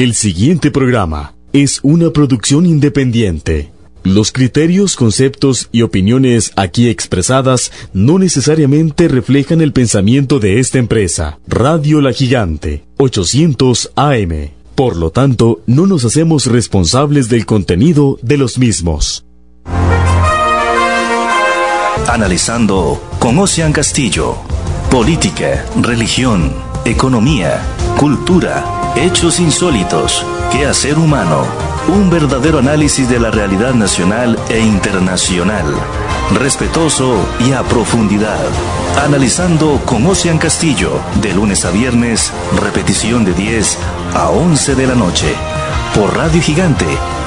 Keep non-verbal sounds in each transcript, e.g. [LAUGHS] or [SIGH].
El siguiente programa es una producción independiente. Los criterios, conceptos y opiniones aquí expresadas no necesariamente reflejan el pensamiento de esta empresa. Radio La Gigante, 800 AM. Por lo tanto, no nos hacemos responsables del contenido de los mismos. Analizando con Ocean Castillo. Política, religión, economía, cultura, hechos insólitos, quehacer humano. Un verdadero análisis de la realidad nacional e internacional. Respetuoso y a profundidad. Analizando con Ocean Castillo, de lunes a viernes, repetición de 10 a 11 de la noche. Por Radio Gigante,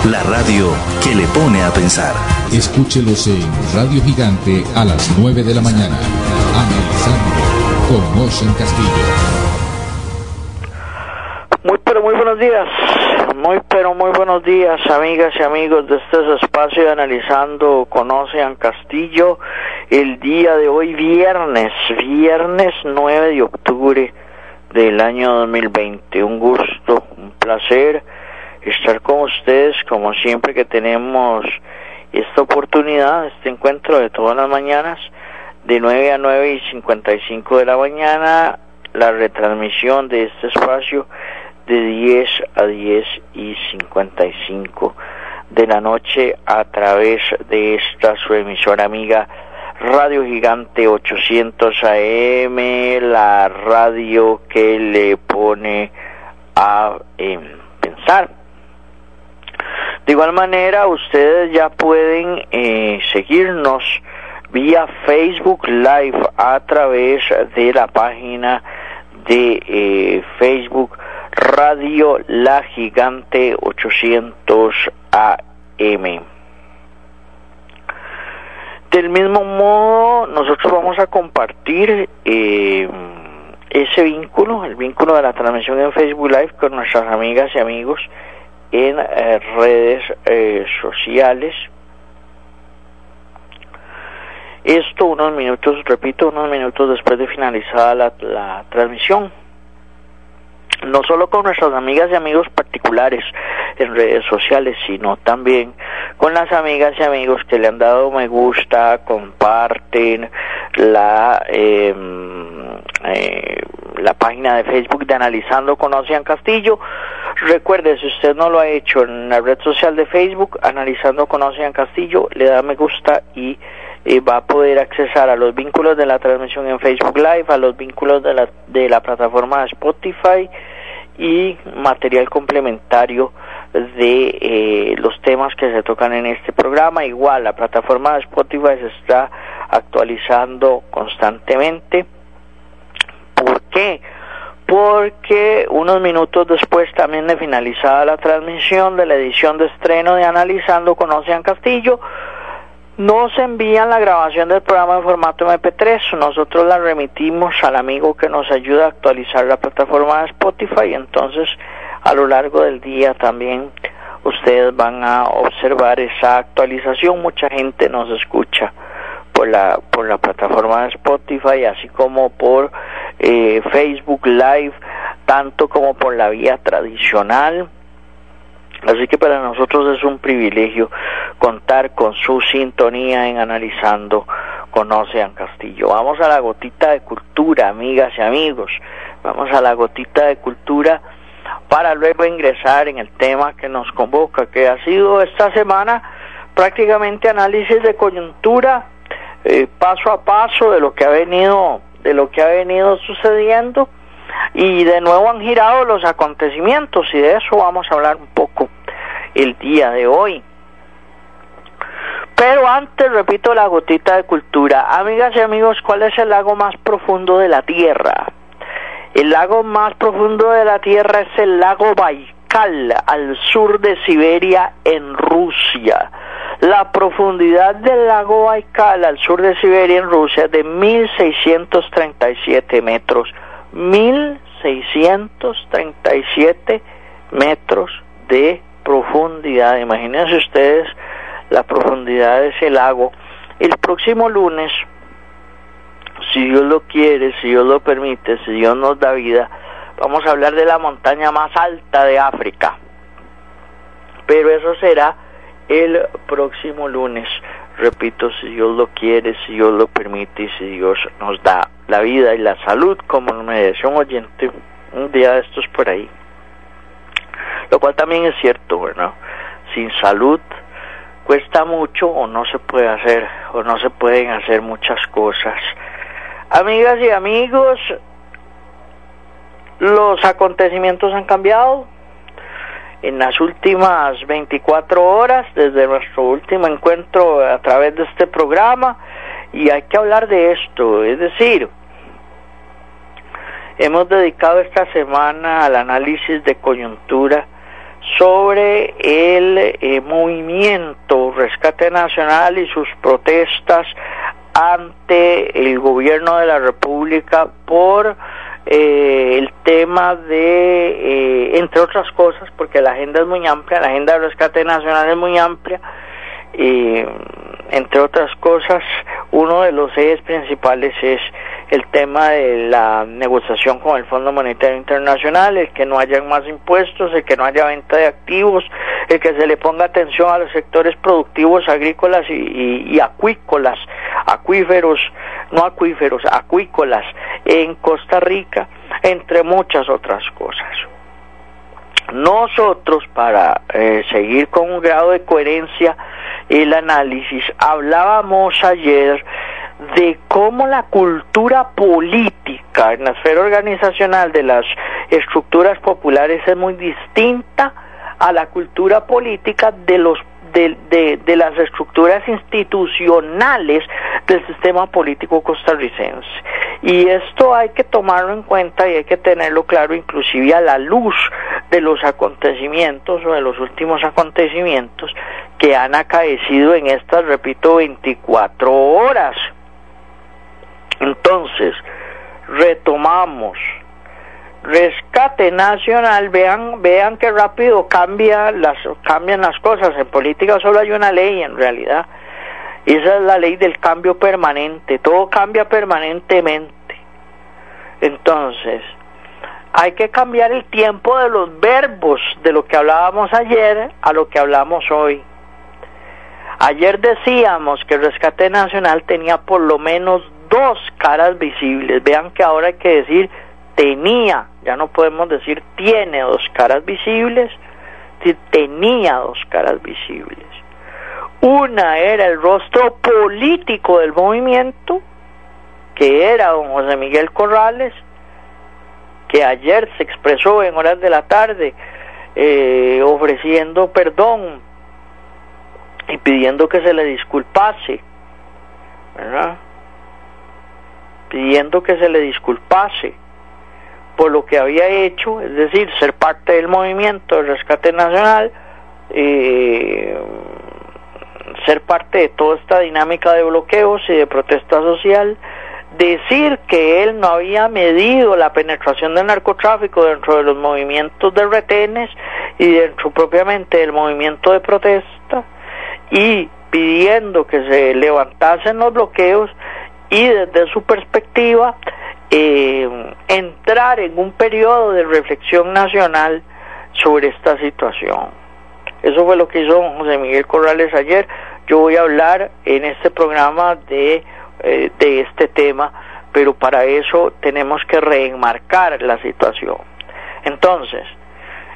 la radio que le pone a pensar. Escúchelos en Radio Gigante a las 9 de la mañana. Analizando con Ocean Castillo. Muy pero muy buenos días, muy pero muy buenos días amigas y amigos de este espacio de Analizando con Ocean Castillo. El día de hoy viernes, viernes 9 de octubre del año 2020. Un gusto, un placer estar con ustedes como siempre que tenemos esta oportunidad, este encuentro de todas las mañanas, de 9 a 9 y 55 de la mañana, la retransmisión de este espacio de 10 a 10 y 55 de la noche a través de esta su emisora amiga Radio Gigante 800 AM, la radio que le pone a eh, pensar. De igual manera, ustedes ya pueden eh, seguirnos vía Facebook Live a través de la página de eh, Facebook Radio La Gigante 800 AM. Del mismo modo, nosotros vamos a compartir eh, ese vínculo, el vínculo de la transmisión en Facebook Live con nuestras amigas y amigos en eh, redes eh, sociales. Esto unos minutos, repito, unos minutos después de finalizada la, la transmisión. No solo con nuestras amigas y amigos particulares en redes sociales, sino también con las amigas y amigos que le han dado me gusta, comparten la eh, eh, la página de Facebook de Analizando con Ocean Castillo. Recuerde, si usted no lo ha hecho en la red social de Facebook, Analizando con Ocean Castillo, le da me gusta y eh, va a poder accesar a los vínculos de la transmisión en Facebook Live, a los vínculos de la, de la plataforma Spotify y material complementario de eh, los temas que se tocan en este programa. Igual, la plataforma de Spotify se está actualizando constantemente. ¿Por qué? Porque unos minutos después también de finalizada la transmisión de la edición de estreno de Analizando con Ocean Castillo, nos envían la grabación del programa en formato MP3. Nosotros la remitimos al amigo que nos ayuda a actualizar la plataforma de Spotify. Entonces, a lo largo del día también ustedes van a observar esa actualización. Mucha gente nos escucha por la por la plataforma de Spotify, así como por eh, Facebook Live, tanto como por la vía tradicional. Así que para nosotros es un privilegio contar con su sintonía en Analizando con Ocean Castillo. Vamos a la gotita de cultura, amigas y amigos. Vamos a la gotita de cultura para luego ingresar en el tema que nos convoca, que ha sido esta semana prácticamente análisis de coyuntura, eh, paso a paso de lo que ha venido, de lo que ha venido sucediendo y de nuevo han girado los acontecimientos y de eso vamos a hablar un poco el día de hoy. Pero antes, repito, la gotita de cultura. Amigas y amigos, ¿cuál es el lago más profundo de la Tierra? El lago más profundo de la Tierra es el lago Baikal, al sur de Siberia, en Rusia. La profundidad del lago Baikal, al sur de Siberia, en Rusia, es de 1.637 metros. 1.637 metros de profundidad. Imagínense ustedes la profundidad de ese lago. El próximo lunes, si Dios lo quiere, si Dios lo permite, si Dios nos da vida, vamos a hablar de la montaña más alta de África. Pero eso será el próximo lunes. Repito, si Dios lo quiere, si Dios lo permite y si Dios nos da la vida y la salud, como me decía un oyente un día de estos por ahí. Lo cual también es cierto, ¿verdad? Sin salud cuesta mucho o no se puede hacer o no se pueden hacer muchas cosas. Amigas y amigos, los acontecimientos han cambiado en las últimas 24 horas desde nuestro último encuentro a través de este programa y hay que hablar de esto, es decir, hemos dedicado esta semana al análisis de coyuntura sobre el eh, movimiento Rescate Nacional y sus protestas ante el gobierno de la República por eh, el tema de, eh, entre otras cosas, porque la agenda es muy amplia, la agenda de rescate nacional es muy amplia, y entre otras cosas, uno de los ejes principales es el tema de la negociación con el Fondo Monetario Internacional, el que no haya más impuestos, el que no haya venta de activos, el que se le ponga atención a los sectores productivos agrícolas y, acuícolas, acuíferos, no acuíferos, acuícolas en Costa Rica, entre muchas otras cosas. Nosotros, para eh, seguir con un grado de coherencia el análisis, hablábamos ayer de cómo la cultura política en la esfera organizacional de las estructuras populares es muy distinta a la cultura política de los de, de, las estructuras institucionales del sistema político costarricense. Y esto hay que tomarlo en cuenta y hay que tenerlo claro inclusive a la luz de los acontecimientos o de los últimos acontecimientos que han acaecido en estas, repito, 24 horas. Entonces, retomamos. Rescate nacional, vean, vean qué rápido cambia las, cambian las cosas. En política solo hay una ley en realidad. Y esa es la ley del cambio permanente. Todo cambia permanentemente. Entonces, hay que cambiar el tiempo de los verbos de lo que hablábamos ayer a lo que hablamos hoy. Ayer decíamos que el rescate nacional tenía por lo menos dos caras visibles. Vean que ahora hay que decir tenía, ya no podemos decir tiene dos caras visibles, tenía dos caras visibles. Una era el rostro político del movimiento, que era don José Miguel Corrales, que ayer se expresó en horas de la tarde eh, ofreciendo perdón y pidiendo que se le disculpase, ¿verdad? Pidiendo que se le disculpase por lo que había hecho, es decir, ser parte del movimiento del rescate nacional, eh, ser parte de toda esta dinámica de bloqueos y de protesta social, decir que él no había medido la penetración del narcotráfico dentro de los movimientos de retenes y dentro propiamente del movimiento de protesta y pidiendo que se levantasen los bloqueos y desde su perspectiva eh, entrar en un periodo de reflexión nacional sobre esta situación. Eso fue lo que hizo José Miguel Corrales ayer. Yo voy a hablar en este programa de, eh, de este tema, pero para eso tenemos que reenmarcar la situación. Entonces,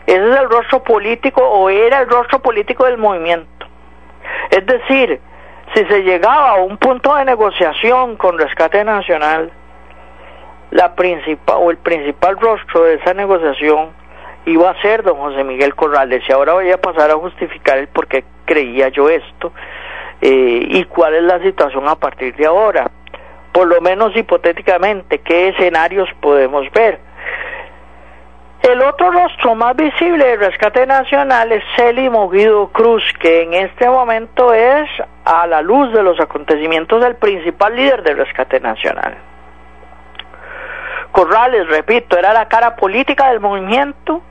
ese es el rostro político o era el rostro político del movimiento. Es decir, si se llegaba a un punto de negociación con Rescate Nacional, la principal o el principal rostro de esa negociación iba a ser don José Miguel Corrales. Y ahora voy a pasar a justificar el por qué creía yo esto eh, y cuál es la situación a partir de ahora. Por lo menos hipotéticamente qué escenarios podemos ver el otro rostro más visible del rescate nacional es Celi Moguido Cruz, que en este momento es, a la luz de los acontecimientos, el principal líder del rescate nacional. Corrales, repito, era la cara política del movimiento.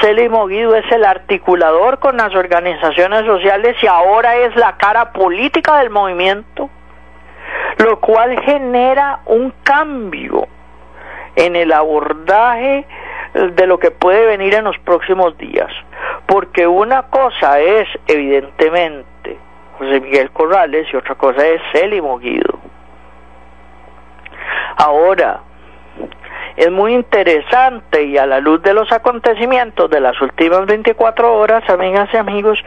Celi Moguido es el articulador con las organizaciones sociales y ahora es la cara política del movimiento, lo cual genera un cambio en el abordaje de lo que puede venir en los próximos días. Porque una cosa es, evidentemente, José Miguel Corrales y otra cosa es Célimo Guido. Ahora, es muy interesante y a la luz de los acontecimientos de las últimas 24 horas, amigas y amigos,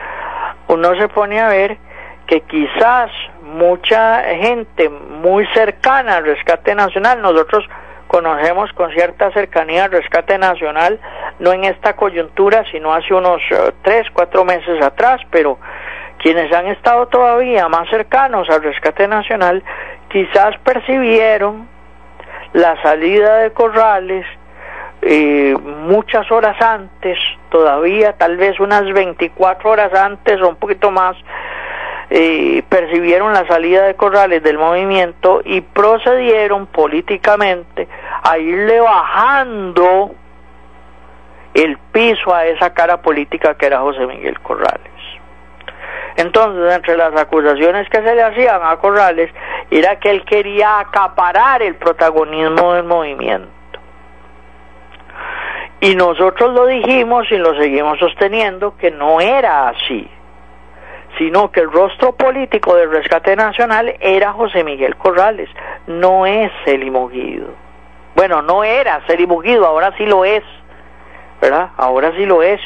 uno se pone a ver que quizás mucha gente muy cercana al rescate nacional, nosotros conocemos con cierta cercanía al rescate nacional, no en esta coyuntura, sino hace unos uh, tres, cuatro meses atrás, pero quienes han estado todavía más cercanos al rescate nacional, quizás percibieron la salida de Corrales eh, muchas horas antes, todavía tal vez unas 24 horas antes o un poquito más, eh, percibieron la salida de Corrales del movimiento y procedieron políticamente a irle bajando el piso a esa cara política que era José Miguel Corrales. Entonces, entre las acusaciones que se le hacían a Corrales era que él quería acaparar el protagonismo del movimiento. Y nosotros lo dijimos y lo seguimos sosteniendo que no era así, sino que el rostro político del rescate nacional era José Miguel Corrales, no es Celimo Guido. Bueno, no era Celimo Guido, ahora sí lo es, ¿verdad? Ahora sí lo es.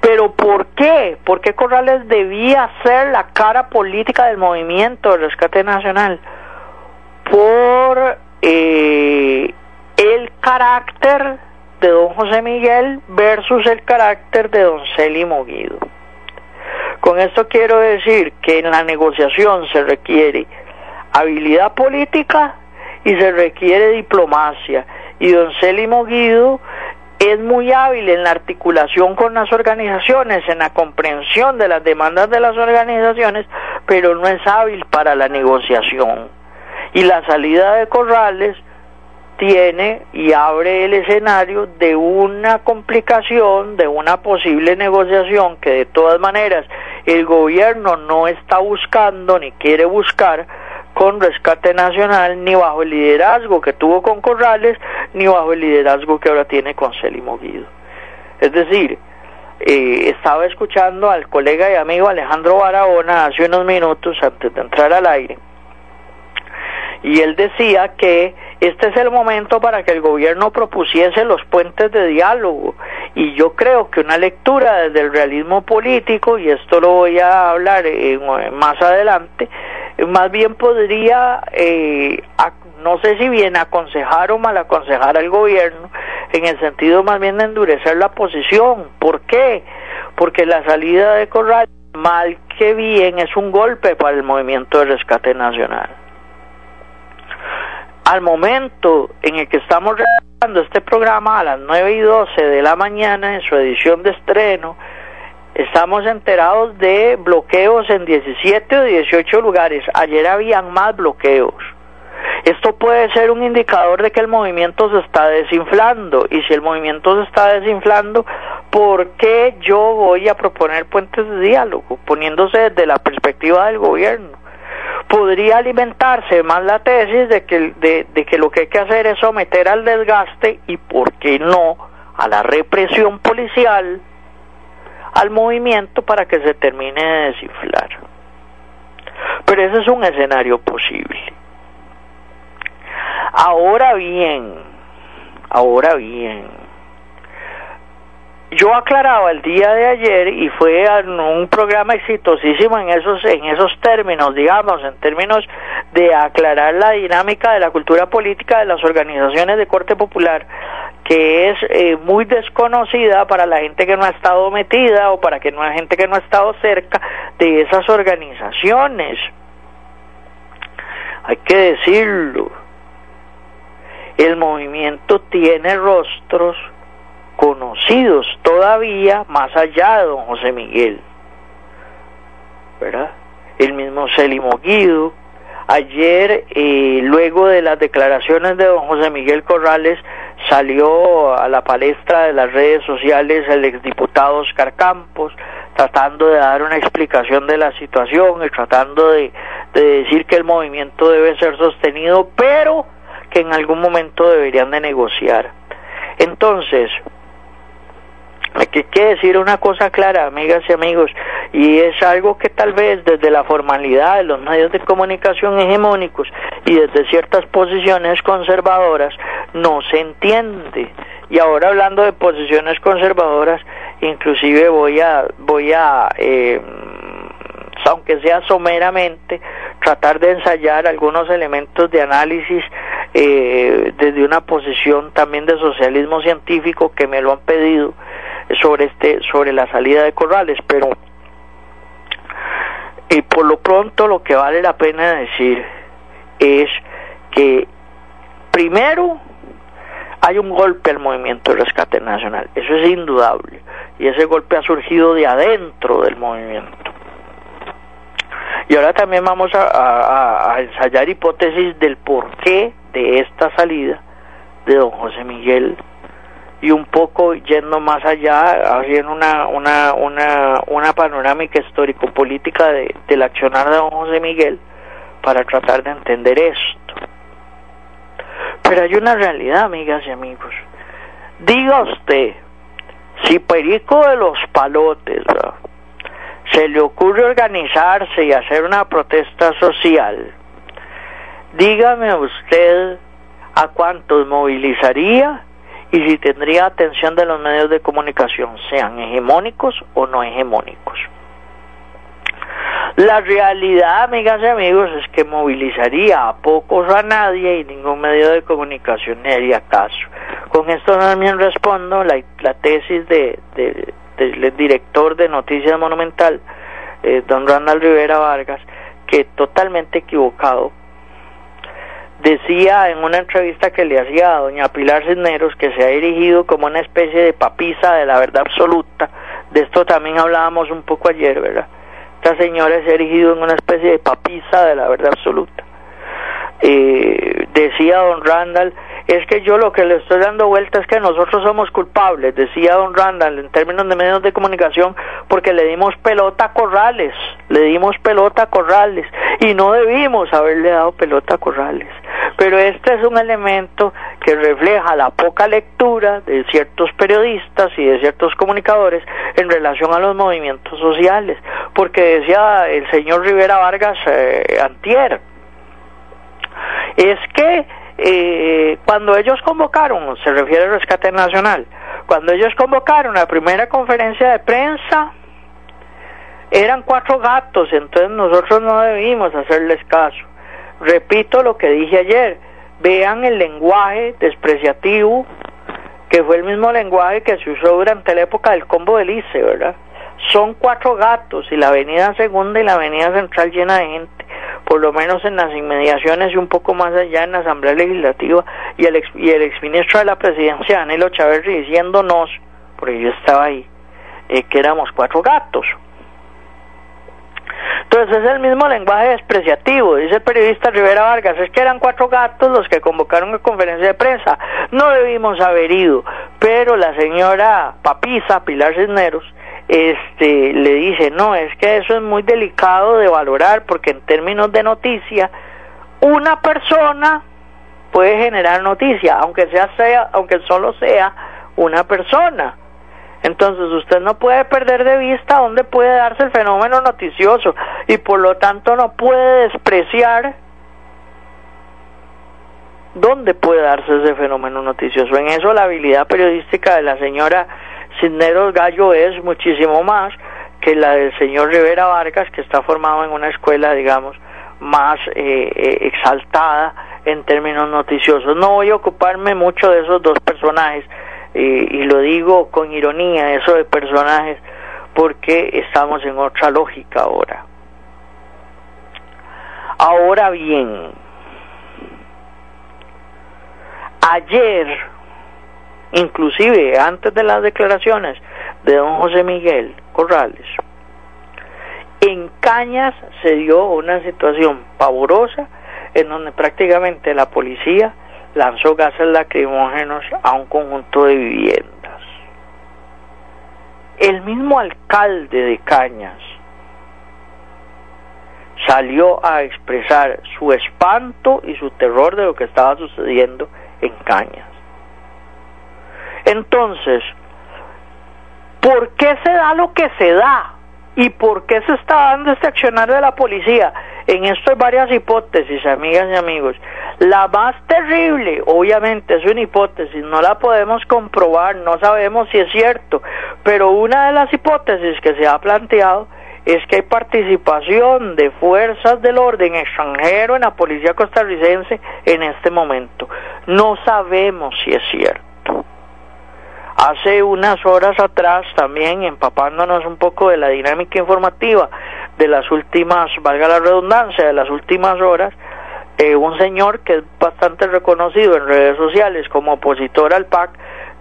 Pero ¿por qué? ¿Por qué Corrales debía ser la cara política del movimiento del rescate nacional? Por eh, el carácter de don José Miguel versus el carácter de don Celimo Guido. Con esto quiero decir que en la negociación se requiere habilidad política y se requiere diplomacia. Y don Celimo Guido es muy hábil en la articulación con las organizaciones, en la comprensión de las demandas de las organizaciones, pero no es hábil para la negociación. Y la salida de Corrales tiene y abre el escenario de una complicación, de una posible negociación que de todas maneras el gobierno no está buscando ni quiere buscar, con Rescate Nacional, ni bajo el liderazgo que tuvo con Corrales, ni bajo el liderazgo que ahora tiene con Celimo Guido. Es decir, eh, estaba escuchando al colega y amigo Alejandro Barahona hace unos minutos antes de entrar al aire, y él decía que este es el momento para que el gobierno propusiese los puentes de diálogo y yo creo que una lectura desde el realismo político y esto lo voy a hablar más adelante más bien podría, eh, no sé si bien aconsejar o mal aconsejar al gobierno, en el sentido más bien de endurecer la posición. ¿Por qué? Porque la salida de Corral, mal que bien, es un golpe para el movimiento de rescate nacional. Al momento en el que estamos realizando este programa, a las 9 y 12 de la mañana, en su edición de estreno, Estamos enterados de bloqueos en 17 o 18 lugares. Ayer habían más bloqueos. Esto puede ser un indicador de que el movimiento se está desinflando. Y si el movimiento se está desinflando, ¿por qué yo voy a proponer puentes de diálogo? Poniéndose desde la perspectiva del gobierno. Podría alimentarse más la tesis de que, de, que lo que hay que hacer es someter al desgaste y, ¿por qué no?, a la represión policial al movimiento para que se termine de desinflar. Pero ese es un escenario posible. Ahora bien, ahora bien, yo aclaraba el día de ayer y fue un programa exitosísimo en esos en esos términos, digamos, en términos de aclarar la dinámica de la cultura política de las organizaciones de corte popular que es eh, muy desconocida para la gente que no ha estado metida o para que no hay gente que no ha estado cerca de esas organizaciones. Hay que decirlo. El movimiento tiene rostros conocidos todavía más allá de don José Miguel. ¿Verdad? El mismo Celimo Guido. Ayer, eh, luego de las declaraciones de don José Miguel Corrales, salió a la palestra de las redes sociales el exdiputado Oscar Campos, tratando de dar una explicación de la situación y tratando de, decir que el movimiento debe ser sostenido, pero que en algún momento deberían de negociar. Entonces, hay que decir una cosa clara, amigas y amigos, y es algo que tal vez desde la formalidad de los medios de comunicación hegemónicos y desde ciertas posiciones conservadoras no se entiende. Y ahora hablando de posiciones conservadoras, inclusive voy a voy a eh, aunque sea someramente tratar de ensayar algunos elementos de análisis eh, desde una posición también de socialismo científico que me lo han pedido sobre este sobre la salida de corrales pero y por lo pronto lo que vale la pena decir es que primero hay un golpe al movimiento de rescate nacional eso es indudable y ese golpe ha surgido de adentro del movimiento. Y ahora también vamos a, a ensayar hipótesis del porqué de esta salida de don José Miguel y un poco yendo más allá, haciendo una, una, una, una panorámica histórico-política de, del accionar de don José Miguel para tratar de entender esto. Pero hay una realidad, amigas y amigos. Diga usted, si Perico de los Palotes se le ocurre organizarse y hacer una protesta social, dígame usted a cuántos movilizaría y si tendría atención de los medios de comunicación, sean hegemónicos o no hegemónicos. La realidad, amigas y amigos, es que movilizaría a pocos a nadie y ningún medio de comunicación le haría caso. Con esto también respondo la, tesis de, del director de Noticias Monumental, eh, don Randall Rivera Vargas, que totalmente equivocado decía en una entrevista que le hacía a doña Pilar Cisneros que se ha erigido como una especie de papisa de la verdad absoluta. De esto también hablábamos un poco ayer, ¿verdad? Esta señora se ha erigido en una especie de papisa de la verdad absoluta. Eh, decía don Randall es que yo lo que le estoy dando vuelta es que nosotros somos culpables, decía don Randall en términos de medios de comunicación, porque le dimos pelota a Corrales, le dimos pelota a Corrales y no debimos haberle dado pelota a Corrales. Pero este es un elemento que refleja la poca lectura de ciertos periodistas y de ciertos comunicadores en relación a los movimientos sociales, porque decía el señor Rivera Vargas eh, antier, es que eh, cuando ellos convocaron, se refiere al rescate nacional, cuando ellos convocaron la primera conferencia de prensa, eran cuatro gatos, entonces nosotros no debimos hacerles caso. Repito lo que dije ayer, vean el lenguaje despreciativo, que fue el mismo lenguaje que se usó durante la época del combo del ICE, ¿verdad? Son cuatro gatos y la avenida segunda y la avenida central llena de gente por lo menos en las inmediaciones y un poco más allá en la Asamblea Legislativa, y el, ex, y el exministro de la Presidencia, Danilo Chávez, diciéndonos, porque yo estaba ahí, eh, que éramos cuatro gatos. Entonces es el mismo lenguaje despreciativo, dice el periodista Rivera Vargas, es que eran cuatro gatos los que convocaron a conferencia de prensa, no debimos haber ido, pero la señora Papisa, Pilar Cisneros, este le dice no es que eso es muy delicado de valorar porque en términos de noticia una persona puede generar noticia aunque sea sea aunque solo sea una persona. Entonces usted no puede perder de vista dónde puede darse el fenómeno noticioso y por lo tanto no puede despreciar dónde puede darse ese fenómeno noticioso. En eso la habilidad periodística de la señora Cisneros Gallo es muchísimo más que la del señor Rivera Vargas, que está formado en una escuela, digamos, más eh, eh, exaltada en términos noticiosos. No voy a ocuparme mucho de esos dos personajes, y lo digo con ironía, eso de personajes, porque estamos en otra lógica ahora. Ahora bien, ayer inclusive antes de las declaraciones de don José Miguel Corrales, en Cañas se dio una situación pavorosa en donde prácticamente la policía lanzó gases lacrimógenos a un conjunto de viviendas. El mismo alcalde de Cañas salió a expresar su espanto y su terror de lo que estaba sucediendo en Cañas. Entonces, ¿por qué se da lo que se da? ¿Y por qué se está dando este accionar de la policía? En esto hay varias hipótesis, amigas y amigos. La más terrible, obviamente, es una hipótesis, no la podemos comprobar, no sabemos si es cierto, pero una de las hipótesis que se ha planteado es que hay participación de fuerzas del orden extranjero en la policía costarricense en este momento. No sabemos si es cierto. Hace unas horas atrás también empapándonos un poco de la dinámica informativa de las últimas, valga la redundancia, de las últimas horas, eh, un señor que es bastante reconocido en redes sociales como opositor al PAC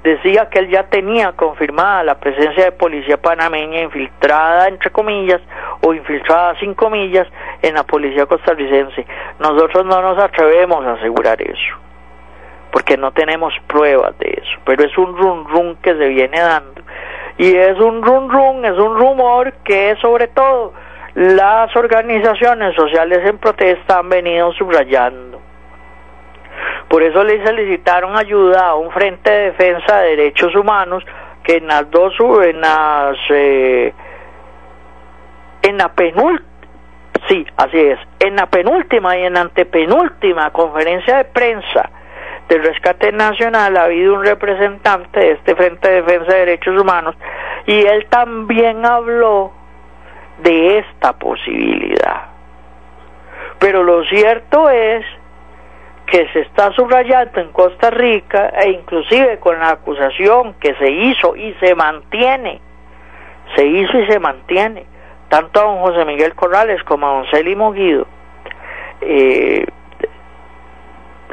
decía que él ya tenía confirmada la presencia de policía panameña infiltrada entre comillas o infiltrada sin comillas en la policía costarricense. Nosotros no nos atrevemos a asegurar eso porque no tenemos pruebas de eso, pero es un rum rum que se viene dando. Y es un rum rum, es un rumor que sobre todo las organizaciones sociales en protesta han venido subrayando. Por eso le solicitaron ayuda a un frente de defensa de derechos humanos que en las dos en las eh, la penúltima sí así es en la penúltima y en antepenúltima conferencia de prensa del rescate nacional ha habido un representante de este Frente de Defensa de Derechos Humanos y él también habló de esta posibilidad. Pero lo cierto es que se está subrayando en Costa Rica e inclusive con la acusación que se hizo y se mantiene, se hizo y se mantiene, tanto a don José Miguel Corrales como a don Célimo Guido, eh,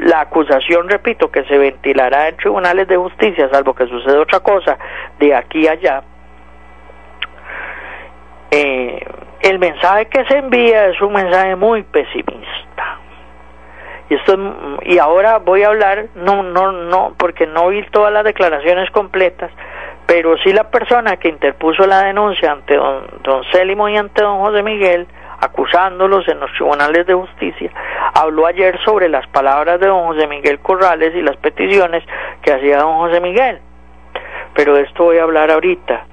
la acusación, repito, que se ventilará en tribunales de justicia, salvo que suceda otra cosa de aquí a allá, eh, el mensaje que se envía es un mensaje muy pesimista. Y, esto, y ahora voy a hablar, no, no, no, porque no vi todas las declaraciones completas, pero sí la persona que interpuso la denuncia ante don, don Célimo y ante don José Miguel, acusándolos en los tribunales de justicia, habló ayer sobre las palabras de don José Miguel Corrales y las peticiones que hacía don José Miguel. Pero de esto voy a hablar ahorita.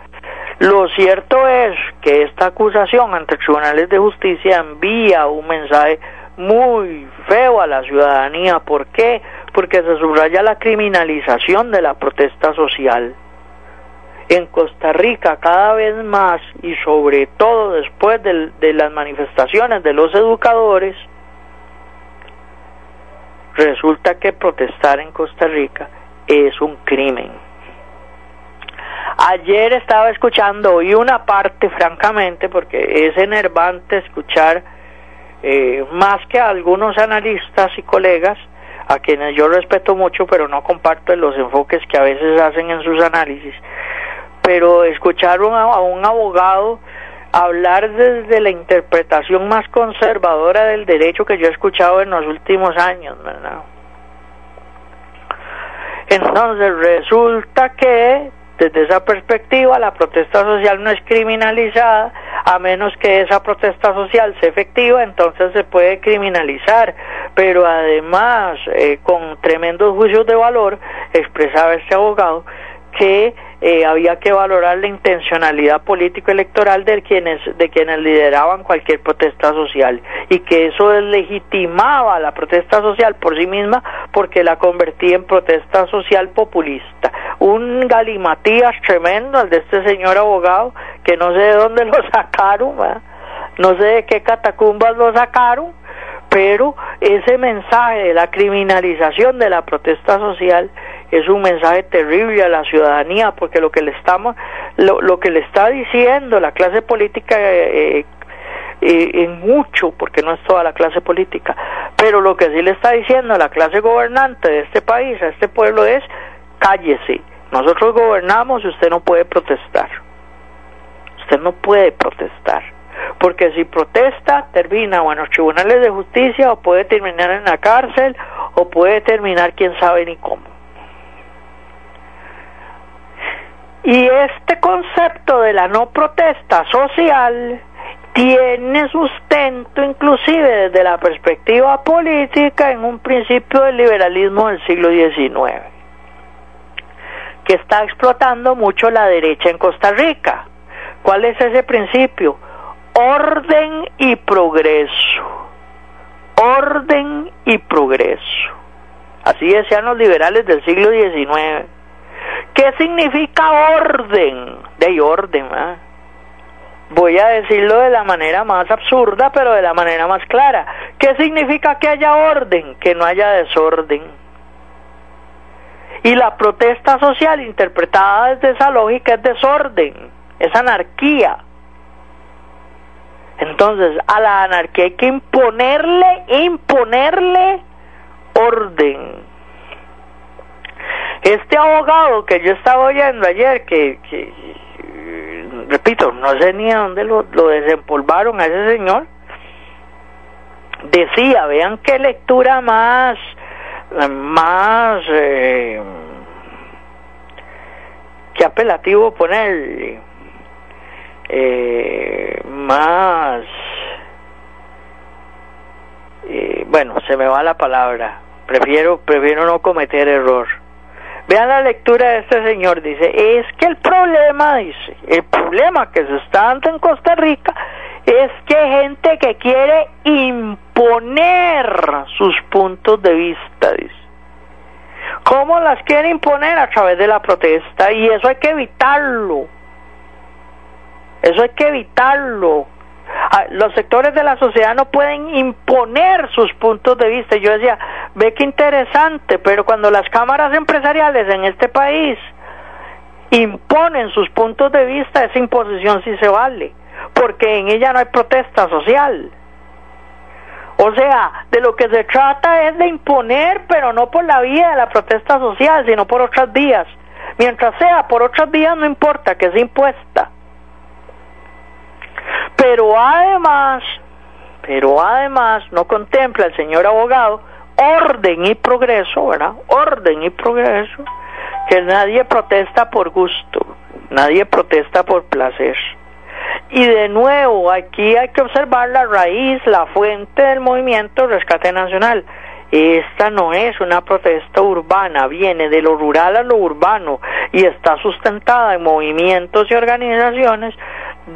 Lo cierto es que esta acusación ante tribunales de justicia envía un mensaje muy feo a la ciudadanía. ¿Por qué? Porque se subraya la criminalización de la protesta social en Costa Rica cada vez más y sobre todo después de, las manifestaciones de los educadores, resulta que protestar en Costa Rica es un crimen. Ayer estaba escuchando, oí una parte francamente, porque es enervante escuchar eh, más que a algunos analistas y colegas, a quienes yo respeto mucho, pero no comparto los enfoques que a veces hacen en sus análisis, pero escucharon a, un abogado hablar desde la interpretación más conservadora del derecho que yo he escuchado en los últimos años, ¿verdad? Entonces resulta que desde esa perspectiva la protesta social no es criminalizada a menos que esa protesta social sea efectiva, entonces se puede criminalizar. Pero además, eh, con tremendos juicios de valor, expresaba este abogado que eh, había que valorar la intencionalidad político-electoral de quienes, de quienes lideraban cualquier protesta social y que eso deslegitimaba la protesta social por sí misma porque la convertía en protesta social populista. Un galimatías tremendo al de este señor abogado que no sé de dónde lo sacaron, no sé de qué catacumbas lo sacaron, pero ese mensaje de la criminalización de la protesta social es un mensaje terrible a la ciudadanía porque lo que le estamos lo, lo que le está diciendo la clase política eh, eh, en mucho porque no es toda la clase política. Pero lo que sí le está diciendo la clase gobernante de este país a este pueblo es cállese. Nosotros gobernamos y usted no puede protestar. Usted no puede protestar. Porque si protesta termina o en los tribunales de justicia o puede terminar en la cárcel o puede terminar quién sabe ni cómo Y este concepto de la no protesta social tiene sustento inclusive desde la perspectiva política en un principio del liberalismo del siglo XIX, que está explotando mucho la derecha en Costa Rica. ¿Cuál es ese principio? Orden y progreso. Orden y progreso. Así decían los liberales del siglo XIX. ¿Qué significa orden? De orden, ¿eh? Voy a decirlo de la manera más absurda, pero de la manera más clara. ¿Qué significa que haya orden? Que no haya desorden. Y la protesta social interpretada desde esa lógica es desorden, es anarquía. Entonces, a la anarquía hay que imponerle, imponerle orden. Este abogado que yo estaba oyendo ayer, que, que repito, no sé ni a dónde lo, desempolvaron a ese señor, decía, vean qué lectura más, más, eh, qué apelativo poner, eh, más, eh, bueno, se me va la palabra, prefiero, prefiero no cometer error. Vean la lectura de este señor, dice, es que el problema, dice, el problema que se está dando en Costa Rica es que hay gente que quiere imponer sus puntos de vista, dice. ¿Cómo las quiere imponer? A través de la protesta. Y eso hay que evitarlo. Eso hay que evitarlo. Ah, los sectores de la sociedad no pueden imponer sus puntos de vista. Yo decía, ve qué interesante, pero cuando las cámaras empresariales en este país imponen sus puntos de vista, esa imposición sí se vale, porque en ella no hay protesta social. O sea, de lo que se trata es de imponer, pero no por la vía de la protesta social, sino por otras vías. Mientras sea por otras vías, no importa que sea impuesta. Pero además, pero además no contempla el señor abogado orden y progreso, ¿verdad? Orden y progreso, que nadie protesta por gusto, nadie protesta por placer. Y de nuevo, aquí hay que observar la raíz, la fuente del movimiento Rescate Nacional. Esta no es una protesta urbana, viene de lo rural a lo urbano y está sustentada en movimientos y organizaciones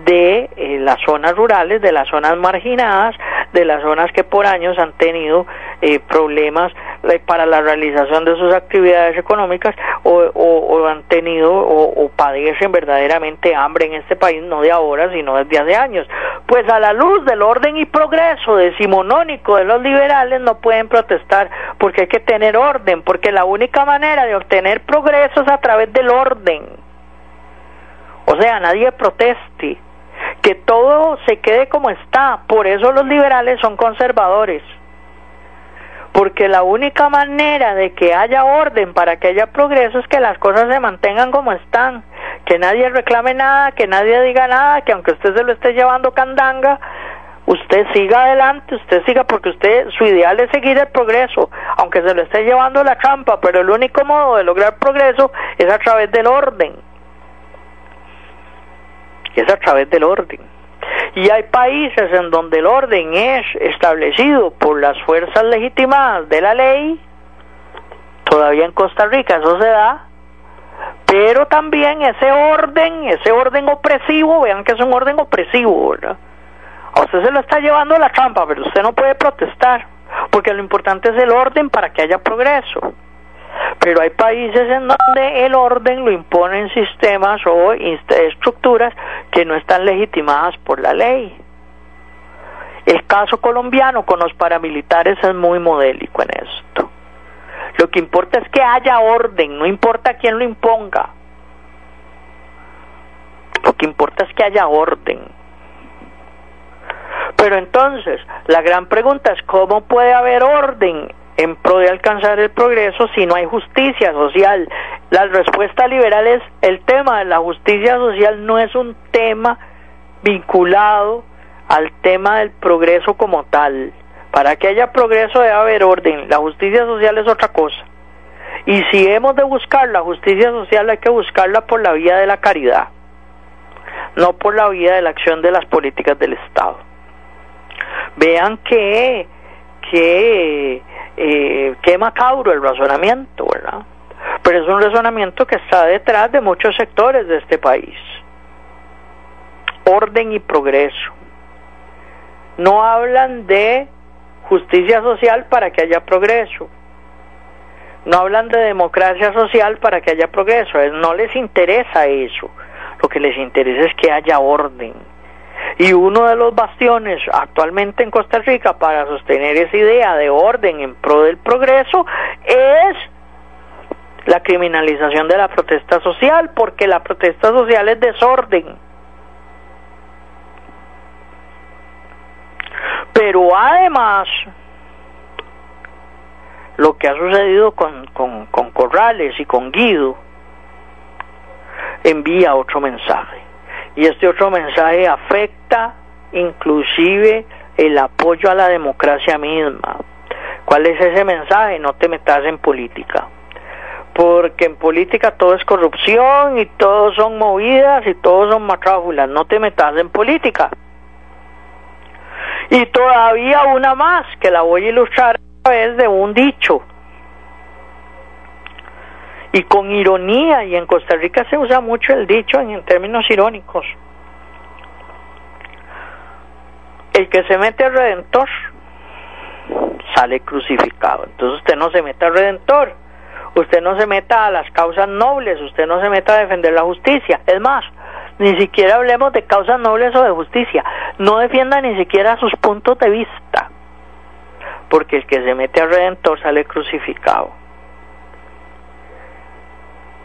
de eh, las zonas rurales, de las zonas marginadas, de las zonas que por años han tenido eh, problemas eh, para la realización de sus actividades económicas o, han tenido o, padecen verdaderamente hambre en este país, no de ahora, sino desde hace años. Pues a la luz del orden y progreso decimonónico de los liberales no pueden protestar porque hay que tener orden, porque la única manera de obtener progreso es a través del orden. O sea, nadie proteste, que todo se quede como está. Por eso los liberales son conservadores. Porque la única manera de que haya orden para que haya progreso es que las cosas se mantengan como están. Que nadie reclame nada, que nadie diga nada, que aunque usted se lo esté llevando candanga, usted siga adelante, usted siga porque usted su ideal es seguir el progreso, aunque se lo esté llevando la trampa, pero el único modo de lograr progreso es a través del orden es a través del orden. Y hay países en donde el orden es establecido por las fuerzas legitimadas de la ley, todavía en Costa Rica eso se da, pero también ese orden, ese orden opresivo, vean que es un orden opresivo, ¿verdad? A usted se lo está llevando la trampa, pero usted no puede protestar, porque lo importante es el orden para que haya progreso pero hay países en donde el orden lo imponen sistemas o estructuras que no están legitimadas por la ley. El caso colombiano con los paramilitares es muy modélico en esto. Lo que importa es que haya orden, no importa quién lo imponga. Lo que importa es que haya orden. Pero entonces, la gran pregunta es cómo puede haber orden en pro de alcanzar el progreso si no hay justicia social. La respuesta liberal es el tema de la justicia social no es un tema vinculado al tema del progreso como tal. Para que haya progreso debe haber orden. La justicia social es otra cosa. Y si hemos de buscar la justicia social hay que buscarla por la vía de la caridad, no por la vía de la acción de las políticas del Estado. Vean que, que eh, qué macabro el razonamiento, ¿verdad? pero es un razonamiento que está detrás de muchos sectores de este país. Orden y progreso. No hablan de justicia social para que haya progreso. No hablan de democracia social para que haya progreso. No les interesa eso. Lo que les interesa es que haya orden. Y uno de los bastiones actualmente en Costa Rica para sostener esa idea de orden en pro del progreso es la criminalización de la protesta social, porque la protesta social es desorden. Pero además, lo que ha sucedido con, con, con Corrales y con Guido envía otro mensaje. Y este otro mensaje afecta inclusive el apoyo a la democracia misma. ¿Cuál es ese mensaje? No te metas en política porque en política todo es corrupción y todos son movidas y todos son matráfulas, no te metas en política. Y todavía una más, que la voy a ilustrar a través de un dicho. Y con ironía, y en Costa Rica se usa mucho el dicho en términos irónicos. El que se mete al redentor sale crucificado. Entonces usted no se mete al redentor usted no se meta a las causas nobles, usted no se meta a defender la justicia. Es más, ni siquiera hablemos de causas nobles o de justicia, no defienda ni siquiera sus puntos de vista, porque el que se mete al redentor sale crucificado.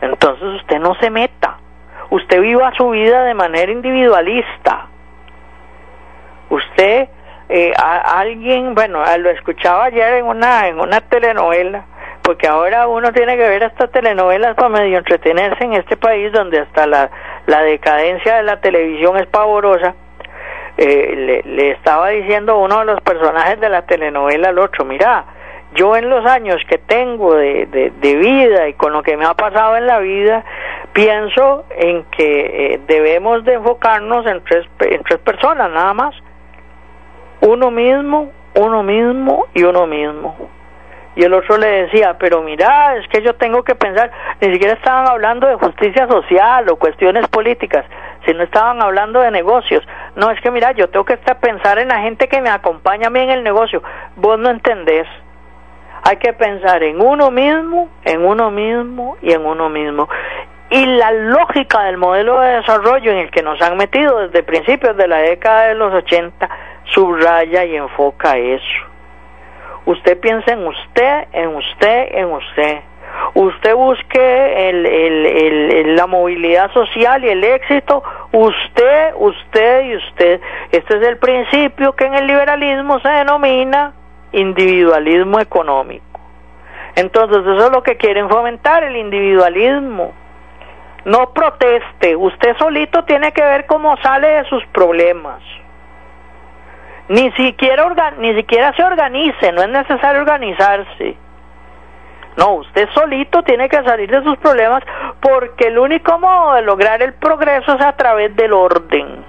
Entonces usted no se meta, usted viva su vida de manera individualista. Usted, eh, alguien, bueno, lo escuchaba ayer en una en una telenovela porque ahora uno tiene que ver estas telenovelas para medio entretenerse en este país donde hasta la, la decadencia de la televisión es pavorosa. Eh, le, estaba diciendo uno de los personajes de la telenovela al otro, mira, yo en los años que tengo de, de, vida y con lo que me ha pasado en la vida, pienso en que eh, debemos de enfocarnos en tres, en tres personas nada más. Uno mismo, uno mismo y uno mismo y el otro le decía, pero mira, es que yo tengo que pensar, ni siquiera estaban hablando de justicia social o cuestiones políticas, sino estaban hablando de negocios. No, es que mira, yo tengo que estar pensar en la gente que me acompaña a mí en el negocio. Vos no entendés. Hay que pensar en uno mismo, en uno mismo y en uno mismo. Y la lógica del modelo de desarrollo en el que nos han metido desde principios de la década de los 80 subraya y enfoca eso Usted piensa en usted, en usted, en usted. Usted busque el, la movilidad social y el éxito, usted, usted y usted. Este es el principio que en el liberalismo se denomina individualismo económico. Entonces eso es lo que quieren fomentar, el individualismo. No proteste, usted solito tiene que ver cómo sale de sus problemas ni siquiera ni siquiera se organice, no es necesario organizarse. No, usted solito tiene que salir de sus problemas porque el único modo de lograr el progreso es a través del orden.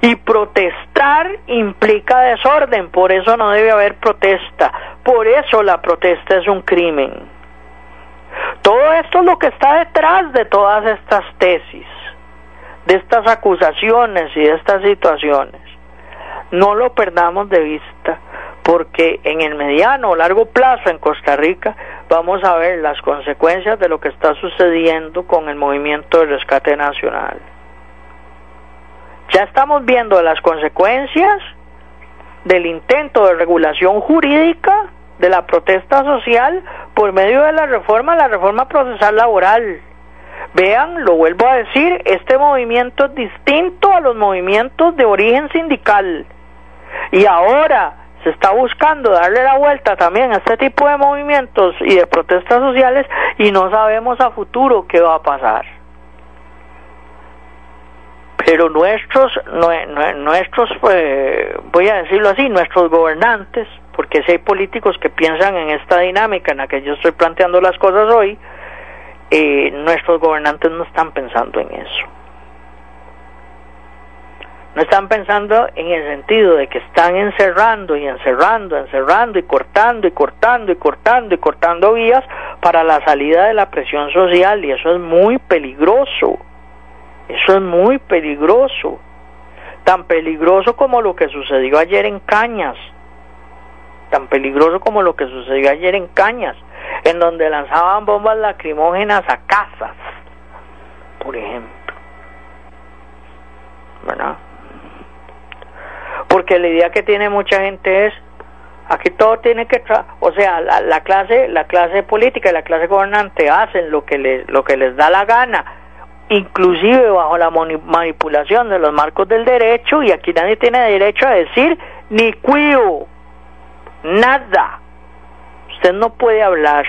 Y protestar implica desorden, por eso no debe haber protesta, por eso la protesta es un crimen. Todo esto es lo que está detrás de todas estas tesis, de estas acusaciones y de estas situaciones no lo perdamos de vista, porque en el mediano o largo plazo en Costa Rica vamos a ver las consecuencias de lo que está sucediendo con el movimiento de rescate nacional. Ya estamos viendo las consecuencias del intento de regulación jurídica de la protesta social por medio de la reforma, la reforma procesal laboral. Vean, lo vuelvo a decir, este movimiento es distinto a los movimientos de origen sindical. Y ahora se está buscando darle la vuelta también a este tipo de movimientos y de protestas sociales y no sabemos a futuro qué va a pasar. Pero nuestros, nuestros, pues, voy a decirlo así, nuestros gobernantes, porque si hay políticos que piensan en esta dinámica en la que yo estoy planteando las cosas hoy, eh, nuestros gobernantes no están pensando en eso No están pensando en el sentido de que están encerrando y encerrando, encerrando y cortando y cortando y cortando y cortando vías para la salida de la presión social y eso es muy peligroso. Eso es muy peligroso. Tan peligroso como lo que sucedió ayer en Cañas. Tan peligroso como lo que sucedió ayer en Cañas, en donde lanzaban bombas lacrimógenas a casas, por ejemplo. ¿Verdad? porque la idea que tiene mucha gente es aquí todo tiene que o sea la, clase la clase política y la clase gobernante hacen lo que les lo que les da la gana inclusive bajo la manipulación de los marcos del derecho y aquí nadie tiene derecho a decir ni cuido nada usted no puede hablar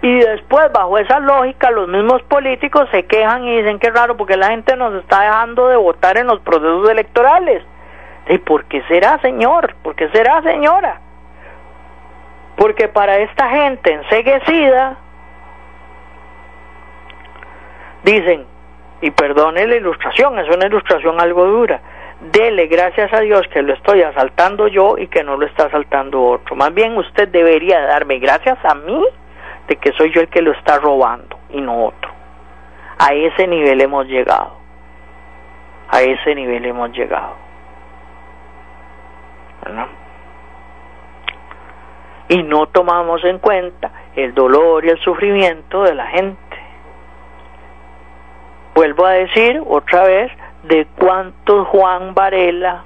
y después bajo esa lógica los mismos políticos se quejan y dicen que raro porque la gente nos está dejando de votar en los procesos electorales ¿Y por qué será, señor? ¿Por qué será, señora? Porque para esta gente enseguecida, dicen, y perdone la ilustración, es una ilustración algo dura, dele gracias a Dios que lo estoy asaltando yo y que no lo está asaltando otro. Más bien usted debería darme gracias a mí de que soy yo el que lo está robando y no otro. A ese nivel hemos llegado. A ese nivel hemos llegado. Y no tomamos en cuenta el dolor y el sufrimiento de la gente. Vuelvo a decir otra vez de cuántos Juan Varela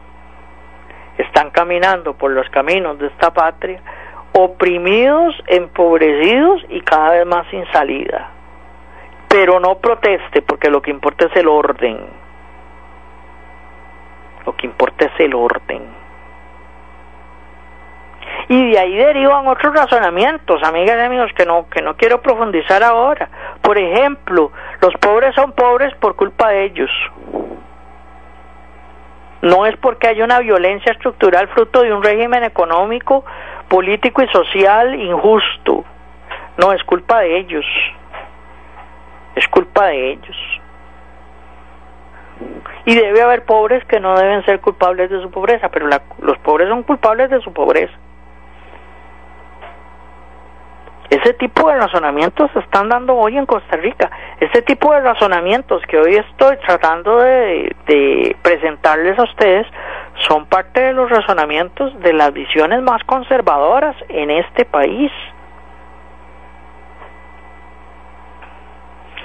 están caminando por los caminos de esta patria, oprimidos, empobrecidos y cada vez más sin salida. Pero no proteste, porque lo que importa es el orden. Lo que importa es el orden y de ahí derivan otros razonamientos, amigas y amigos, que no, que no quiero profundizar ahora. Por ejemplo, los pobres son pobres por culpa de ellos. No es porque haya una violencia estructural fruto de un régimen económico, político y social injusto. No, es culpa de ellos. Es culpa de ellos. Y debe haber pobres que no deben ser culpables de su pobreza, pero los pobres son culpables de su pobreza. Ese tipo de razonamientos se están dando hoy en Costa Rica. Ese tipo de razonamientos que hoy estoy tratando de, presentarles a ustedes son parte de los razonamientos de las visiones más conservadoras en este país.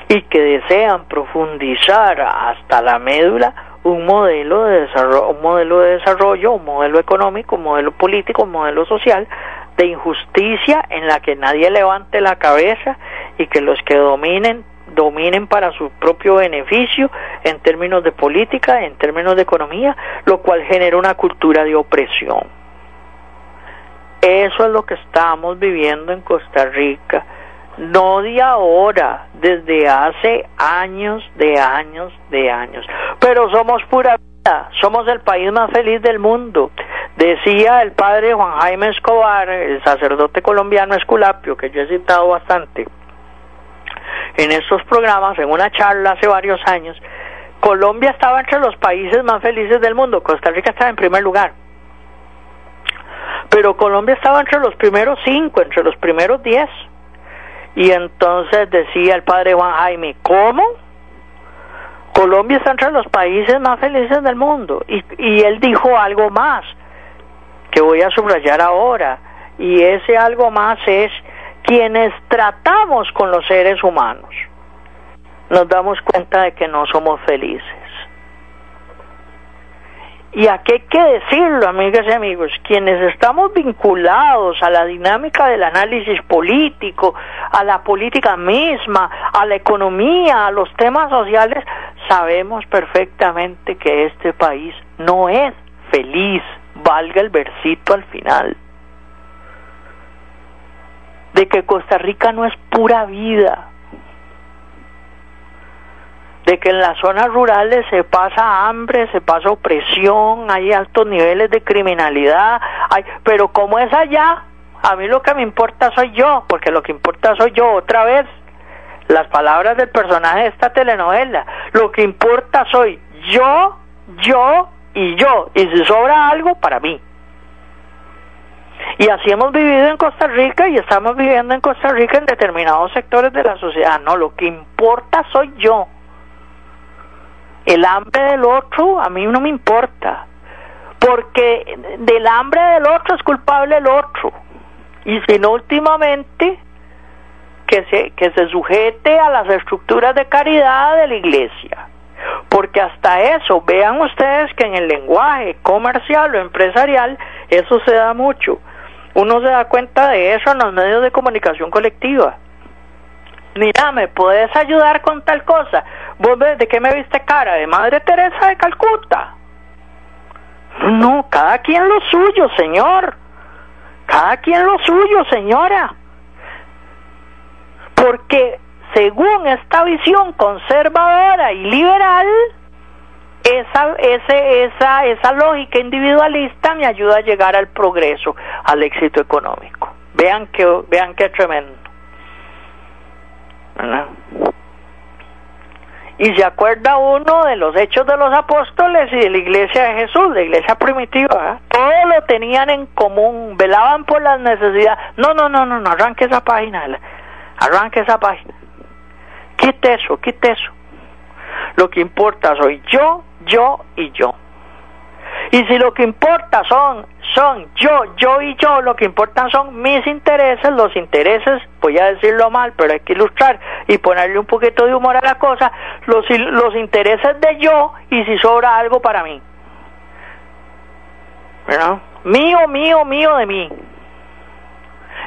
Y que desean profundizar hasta la médula un modelo de desarrollo, un modelo de desarrollo, un modelo económico, un modelo político, un modelo social de injusticia en la que nadie levante la cabeza y que los que dominen dominen para su propio beneficio en términos de política, en términos de economía, lo cual genera una cultura de opresión. Eso es lo que estamos viviendo en Costa Rica, no de ahora, desde hace años, de años, de años. Pero somos pura somos el país más feliz del mundo. Decía el padre Juan Jaime Escobar, el sacerdote colombiano Esculapio, que yo he citado bastante en estos programas, en una charla hace varios años, Colombia estaba entre los países más felices del mundo, Costa Rica estaba en primer lugar. Pero Colombia estaba entre los primeros cinco, entre los primeros diez. Y entonces decía el padre Juan Jaime, ¿cómo? Colombia está entre los países más felices del mundo. Y, y él dijo algo más que voy a subrayar ahora, y ese algo más es quienes tratamos con los seres humanos, nos damos cuenta de que no somos felices. Y aquí hay que decirlo, amigas y amigos, quienes estamos vinculados a la dinámica del análisis político, a la política misma, a la economía, a los temas sociales, sabemos perfectamente que este país no es feliz valga el versito al final, de que Costa Rica no es pura vida, de que en las zonas rurales se pasa hambre, se pasa opresión, hay altos niveles de criminalidad, hay, pero como es allá, a mí lo que me importa soy yo, porque lo que importa soy yo otra vez. Las palabras del personaje de esta telenovela, lo que importa soy yo, yo y yo, y si sobra algo, para mí. Y así hemos vivido en Costa Rica y estamos viviendo en Costa Rica en determinados sectores de la sociedad. No, lo que importa soy yo. El hambre del otro a mí no me importa, porque del hambre del otro es culpable el otro. Y si no últimamente que se, que se sujete a las estructuras de caridad de la iglesia. Porque hasta eso, vean ustedes que en el lenguaje comercial o empresarial eso se da mucho. Uno se da cuenta de eso en los medios de comunicación colectiva. Mira, ¿me puedes ayudar con tal cosa? ¿Vos ves de qué me viste cara? ¿De Madre Teresa de Calcuta? No, cada quien lo suyo, señor. Cada quien lo suyo, señora. Porque según esta visión conservadora y liberal, esa, ese, esa, esa lógica individualista me ayuda a llegar al progreso, al éxito económico. Vean que, vean qué tremendo. Y se acuerda uno de los hechos de los apóstoles y de la iglesia de Jesús, la iglesia primitiva. Todo lo tenían en común, velaban por las necesidades. No, no, no, no, no, arranque esa página, arranque esa página. Quite eso, quite eso. Lo que importa soy yo, yo y yo. Y si lo que importa son, son yo, yo y yo, lo que importan son mis intereses, los intereses, voy a decirlo mal, pero hay que ilustrar y ponerle un poquito de humor a la cosa, los, los intereses de yo y si sobra algo para mí. Mío, mío, mío de mí.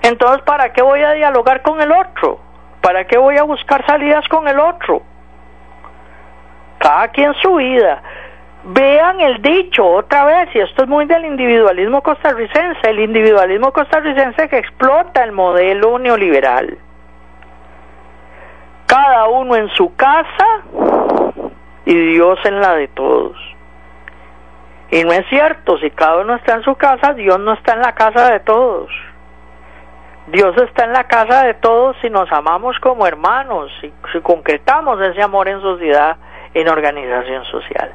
Entonces, ¿para qué voy a dialogar con el otro? ¿Para qué voy a buscar salidas con el otro? Cada quien su vida. Vean el dicho otra vez, y esto es muy del individualismo costarricense, el individualismo costarricense que explota el modelo neoliberal. Cada uno en su casa y Dios en la de todos. Y no es cierto, si cada uno está en su casa, Dios no está en la casa de todos. Dios está en la casa de todos si nos amamos como hermanos, si, si concretamos ese amor en sociedad, en organización social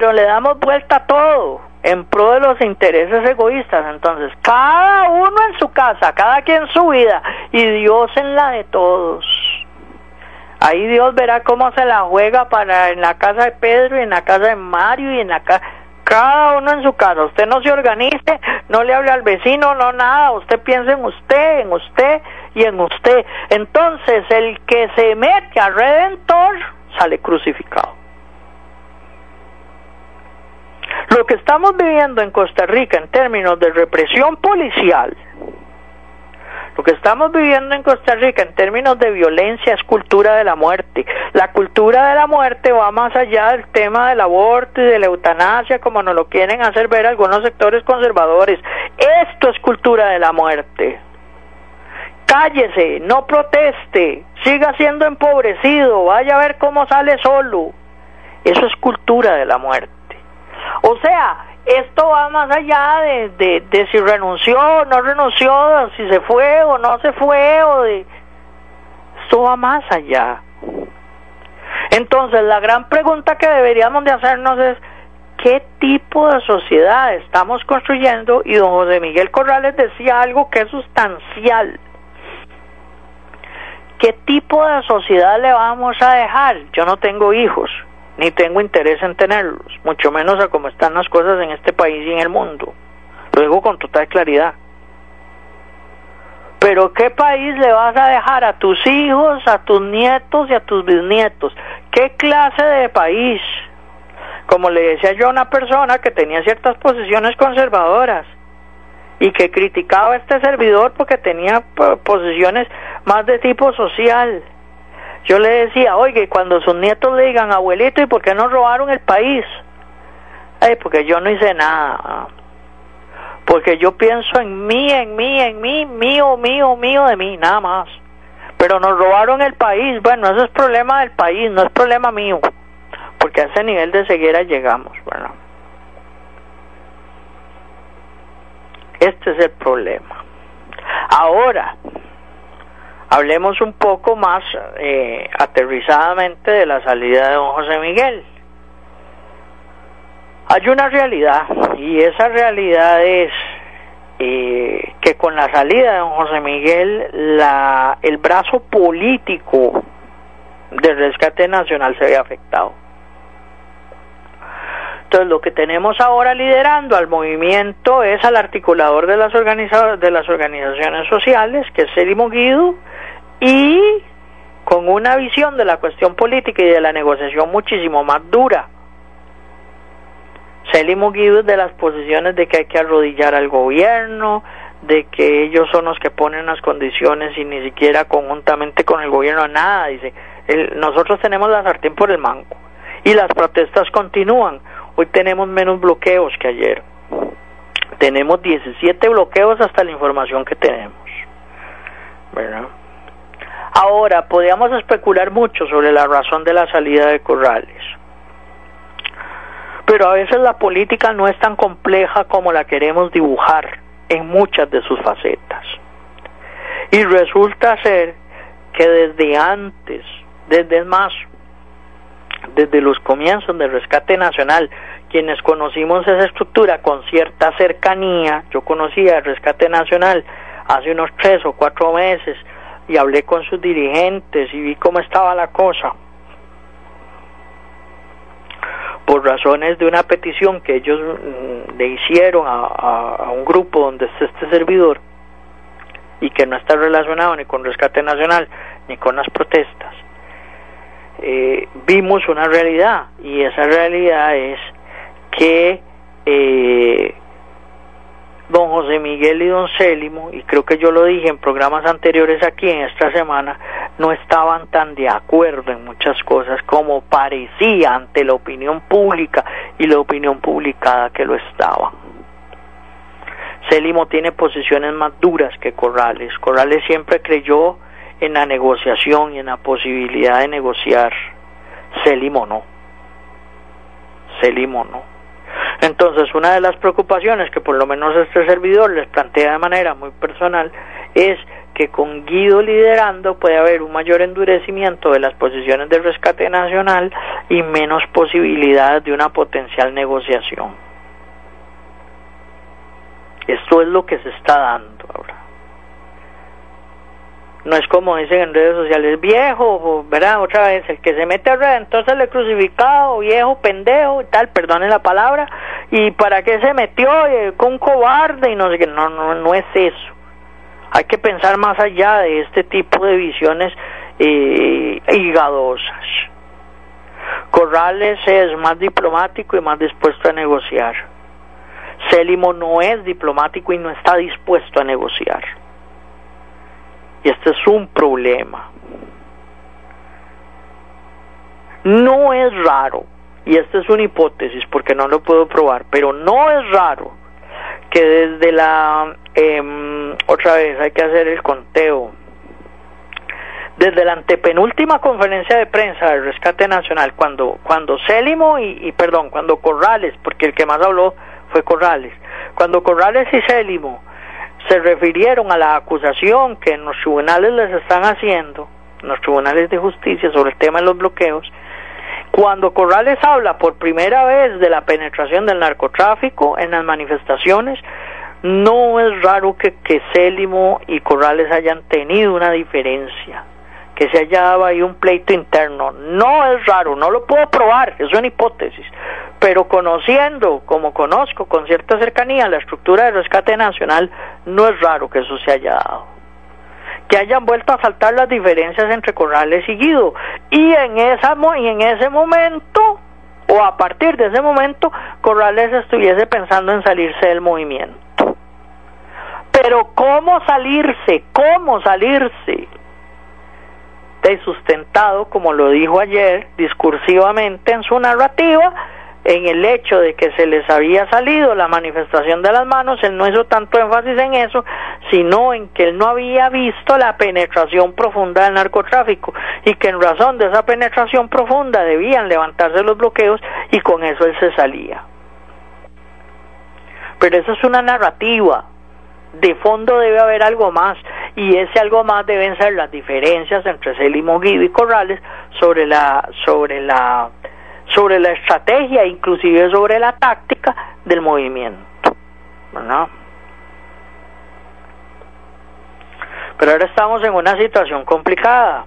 pero le damos vuelta a todo en pro de los intereses egoístas. Entonces, cada uno en su casa, cada quien en su vida y Dios en la de todos. Ahí Dios verá cómo se la juega para en la casa de Pedro y en la casa de Mario y en la casa cada uno en su casa. Usted no se organice, no le hable al vecino, no nada. Usted piensa en usted, en usted y en usted. Entonces, el que se mete al Redentor sale crucificado. Lo que estamos viviendo en Costa Rica en términos de represión policial, lo que estamos viviendo en Costa Rica en términos de violencia es cultura de la muerte. La cultura de la muerte va más allá del tema del aborto y de la eutanasia, como nos lo quieren hacer ver algunos sectores conservadores. Esto es cultura de la muerte. Cállese, no proteste, siga siendo empobrecido, vaya a ver cómo sale solo. Eso es cultura de la muerte. O sea, esto va más allá de, de, si renunció o no renunció, si se fue o no se fue, o de... Esto va más allá. Entonces, la gran pregunta que deberíamos de hacernos es, ¿qué tipo de sociedad estamos construyendo? Y don José Miguel Corrales decía algo que es sustancial. ¿Qué tipo de sociedad le vamos a dejar? Yo no tengo hijos ni tengo interés en tenerlos, mucho menos a cómo están las cosas en este país y en el mundo. Lo digo con total claridad. Pero ¿qué país le vas a dejar a tus hijos, a tus nietos y a tus bisnietos? ¿Qué clase de país? Como le decía yo a una persona que tenía ciertas posiciones conservadoras y que criticaba a este servidor porque tenía posiciones más de tipo social yo le decía, oye, cuando sus nietos le digan, abuelito, ¿y por qué no robaron el país? Ay, porque yo no hice nada. Porque yo pienso en mí, en mí, en mí, mío, mío, mío de mí, nada más. Pero nos robaron el país. Bueno, eso es problema del país, no es problema mío. Porque a ese nivel de ceguera llegamos. Bueno. Este es el problema. Ahora, Hablemos un poco más eh, aterrizadamente de la salida de don José Miguel. Hay una realidad y esa realidad es eh, que con la salida de don José Miguel la, el brazo político del rescate nacional se ve afectado. Entonces lo que tenemos ahora liderando al movimiento es al articulador de las, de las organizaciones sociales, que es Selimo Guido, y con una visión de la cuestión política y de la negociación muchísimo más dura. Selimo Guido de las posiciones de que hay que arrodillar al gobierno, de que ellos son los que ponen las condiciones y ni siquiera conjuntamente con el gobierno nada, dice, nosotros tenemos la sartén por el mango y las protestas continúan Hoy tenemos menos bloqueos que ayer. Tenemos 17 bloqueos hasta la información que tenemos. ¿Verdad? Ahora, podríamos especular mucho sobre la razón de la salida de Corrales. Pero a veces la política no es tan compleja como la queremos dibujar en muchas de sus facetas. Y resulta ser que desde antes, desde más, desde los comienzos del rescate nacional, quienes conocimos esa estructura con cierta cercanía, yo conocía el rescate nacional hace unos tres o cuatro meses y hablé con sus dirigentes y vi cómo estaba la cosa. Por razones de una petición que ellos mm, le hicieron a, un grupo donde está este servidor y que no está relacionado ni con rescate nacional ni con las protestas, eh, vimos una realidad y esa realidad es que eh, don José Miguel y don Célimo, y creo que yo lo dije en programas anteriores aquí en esta semana, no estaban tan de acuerdo en muchas cosas como parecía ante la opinión pública y la opinión publicada que lo estaban. Célimo tiene posiciones más duras que Corrales. Corrales siempre creyó en la negociación y en la posibilidad de negociar. Célimo no. Célimo no. Entonces, una de las preocupaciones que por lo menos este servidor les plantea de manera muy personal es que con Guido liderando puede haber un mayor endurecimiento de las posiciones del rescate nacional y menos posibilidades de una potencial negociación. Esto es lo que se está dando no es como dicen en redes sociales, viejo, ¿verdad? Otra vez, el que se mete a red, entonces le crucificado, viejo, pendejo y tal, perdone la palabra, y para qué se metió con un cobarde y no sé qué, no, no, no es eso. Hay que pensar más allá de este tipo de visiones eh, higadosas. Corrales es más diplomático y más dispuesto a negociar. Célimo no es diplomático y no está dispuesto a negociar. Y este es un problema. No es raro, y esta es una hipótesis porque no lo puedo probar, pero no es raro que desde la, em, otra vez hay que hacer el conteo, desde la antepenúltima conferencia de prensa del Rescate Nacional, cuando, cuando Célimo y, y, perdón, cuando Corrales, porque el que más habló fue Corrales, cuando Corrales y Célimo se refirieron a la acusación que en los tribunales les están haciendo, en los tribunales de justicia sobre el tema de los bloqueos, cuando Corrales habla por primera vez de la penetración del narcotráfico en las manifestaciones, no es raro que, que Célimo y Corrales hayan tenido una diferencia, que se haya dado ahí un pleito interno. No es raro, no lo puedo probar, es una hipótesis, pero conociendo, como conozco con cierta cercanía, la estructura de rescate nacional, no es raro que eso se haya dado. Que hayan vuelto a saltar las diferencias entre Corrales y Guido. Y en, esa, y en ese momento, o a partir de ese momento, Corrales estuviese pensando en salirse del movimiento. Pero ¿cómo salirse? ¿Cómo salirse? Sustentado, como lo dijo ayer, discursivamente en su narrativa, en el hecho de que se les había salido la manifestación de las manos, él no hizo tanto énfasis en eso, sino en que él no había visto la penetración profunda del narcotráfico y que en razón de esa penetración profunda debían levantarse los bloqueos y con eso él se salía. Pero eso es una narrativa, de fondo debe haber algo más y ese algo más deben ser las diferencias entre Guido y Corrales sobre la sobre la sobre la estrategia, inclusive sobre la táctica del movimiento. ¿verdad? Pero ahora estamos en una situación complicada,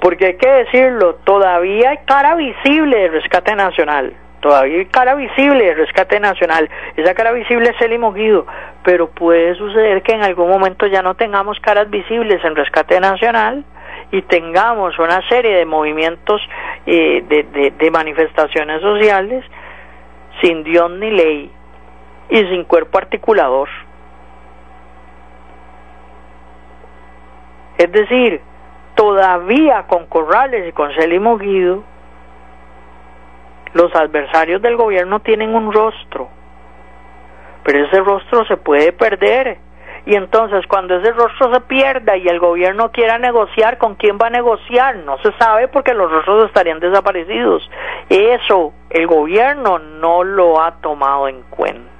porque hay que decirlo, todavía hay cara visible de rescate nacional, todavía cara visible de rescate nacional, esa cara visible es el Guido, pero puede suceder que en algún momento ya no tengamos caras visibles en rescate nacional y tengamos una serie de movimientos eh, de, de manifestaciones sociales sin Dios ni ley y sin cuerpo articulador. Es decir, todavía con Corrales y con Celimo Guido, los adversarios del gobierno tienen un rostro, pero ese rostro se puede perder. Y entonces cuando ese rostro se pierda y el gobierno quiera negociar, ¿con quién va a negociar? No se sabe porque los rostros estarían desaparecidos. Eso el gobierno no lo ha tomado en cuenta.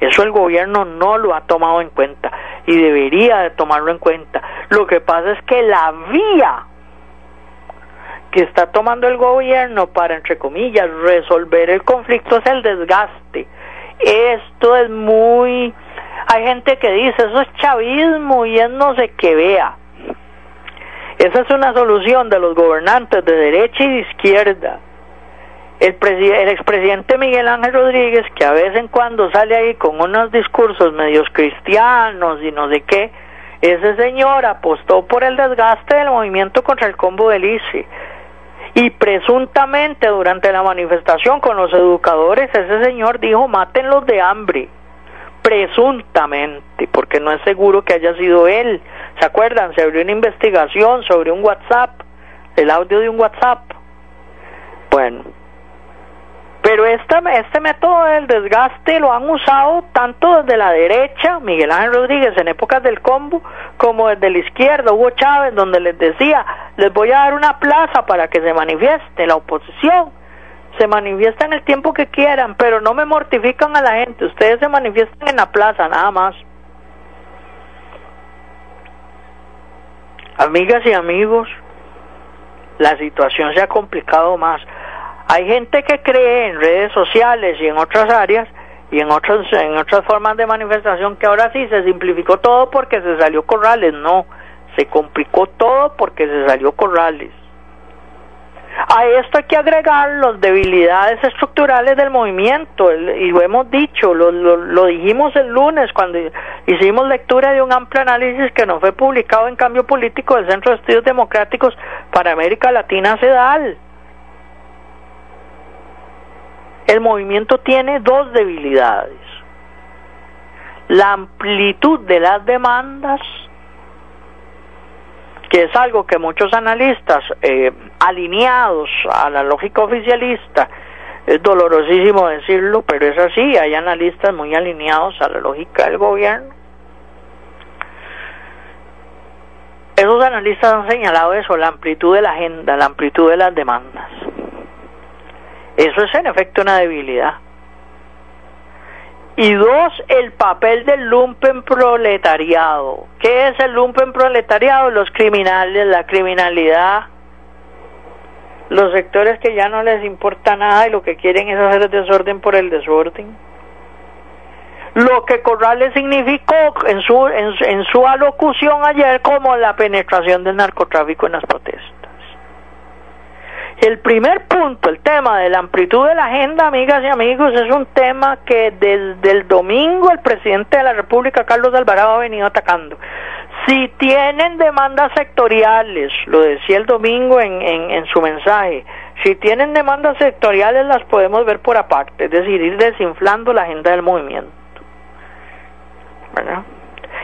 Eso el gobierno no lo ha tomado en cuenta y debería de tomarlo en cuenta. Lo que pasa es que la vía que está tomando el gobierno para, entre comillas, resolver el conflicto es el desgaste. Esto es muy... Hay gente que dice, eso es chavismo y es no sé qué vea. Esa es una solución de los gobernantes de derecha y de izquierda el, el expresidente Miguel Ángel Rodríguez, que a vez en cuando sale ahí con unos discursos medios cristianos y no sé qué, ese señor apostó por el desgaste del movimiento contra el combo del ICE. Y presuntamente durante la manifestación con los educadores, ese señor dijo, mátenlos de hambre. Presuntamente, porque no es seguro que haya sido él. ¿Se acuerdan? Se abrió una investigación sobre un WhatsApp, el audio de un WhatsApp. Bueno, pero este, este método del desgaste lo han usado tanto desde la derecha, Miguel Ángel Rodríguez en épocas del combo, como desde la izquierda, Hugo Chávez, donde les decía, les voy a dar una plaza para que se manifieste la oposición. Se manifiestan el tiempo que quieran, pero no me mortifican a la gente. Ustedes se manifiestan en la plaza, nada más. Amigas y amigos, la situación se ha complicado más. Hay gente que cree en redes sociales y en otras áreas y en otras en otras formas de manifestación que ahora sí se simplificó todo porque se salió Corrales, no, se complicó todo porque se salió Corrales. A esto hay que agregar las debilidades estructurales del movimiento, y lo hemos dicho, lo, lo, lo, dijimos el lunes cuando hicimos lectura de un amplio análisis que no fue publicado en Cambio Político del Centro de Estudios Democráticos para América Latina, CEDAL. El movimiento tiene dos debilidades. La amplitud de las demandas, que es algo que muchos analistas eh, alineados a la lógica oficialista, es dolorosísimo decirlo, pero es así, hay analistas muy alineados a la lógica del gobierno. Esos analistas han señalado eso, la amplitud de la agenda, la amplitud de las demandas. Eso es en efecto una debilidad. Y dos, el papel del lumpen proletariado. ¿Qué es el lumpen proletariado? Los criminales, la criminalidad, los sectores que ya no les importa nada y lo que quieren es hacer el desorden por el desorden. Lo que Corrales significó en su, en, en su alocución ayer como la penetración del narcotráfico en las protestas. El primer punto, el tema de la amplitud de la agenda, amigas y amigos, es un tema que desde el domingo el presidente de la República, Carlos Alvarado, ha venido atacando. Si tienen demandas sectoriales, lo decía el domingo en, en, su mensaje, si tienen demandas sectoriales las podemos ver por aparte, es decir, ir desinflando la agenda del movimiento.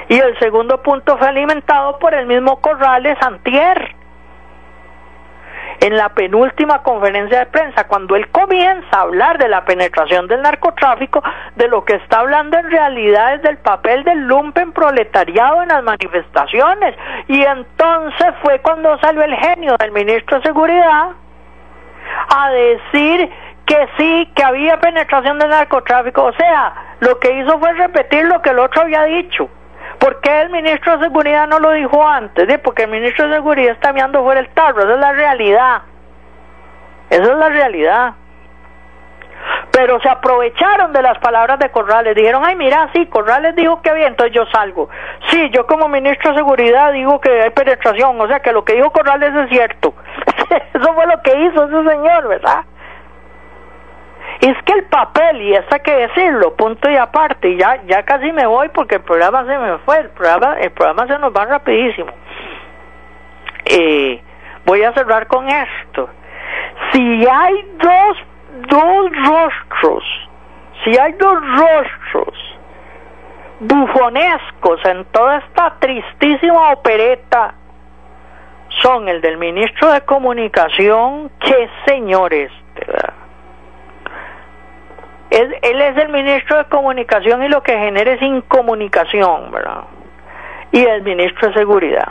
Y el segundo punto fue alimentado por el mismo Corrales Antier en la penúltima conferencia de prensa, cuando él comienza a hablar de la penetración del narcotráfico, de lo que está hablando en realidad es del papel del lumpen proletariado en las manifestaciones. Y entonces fue cuando salió el genio del ministro de Seguridad a decir que sí, que había penetración del narcotráfico. O sea, lo que hizo fue repetir lo que el otro había dicho. ¿Por qué el ministro de Seguridad no lo dijo antes? Porque el ministro de Seguridad está mirando fuera el tarro, esa es la realidad. Esa es la realidad. Pero se aprovecharon de las palabras de Corrales. Dijeron, ay, mira, sí, Corrales dijo que había, entonces yo salgo. Sí, yo como ministro de Seguridad digo que hay penetración, o sea que lo que dijo Corrales es cierto. [LAUGHS] Eso fue lo que hizo ese señor, ¿verdad? Es que el papel, y eso hay que decirlo, punto y aparte, ya, ya casi me voy porque el programa se me fue, el programa, el programa se nos va rapidísimo. Eh, voy a cerrar con esto. Si hay dos, dos rostros, si hay dos rostros bufonescos en toda esta tristísima opereta, son el del ministro de Comunicación, que señores, ¿verdad? Él es el ministro de comunicación y lo que genera es incomunicación, ¿verdad? Y el ministro de seguridad.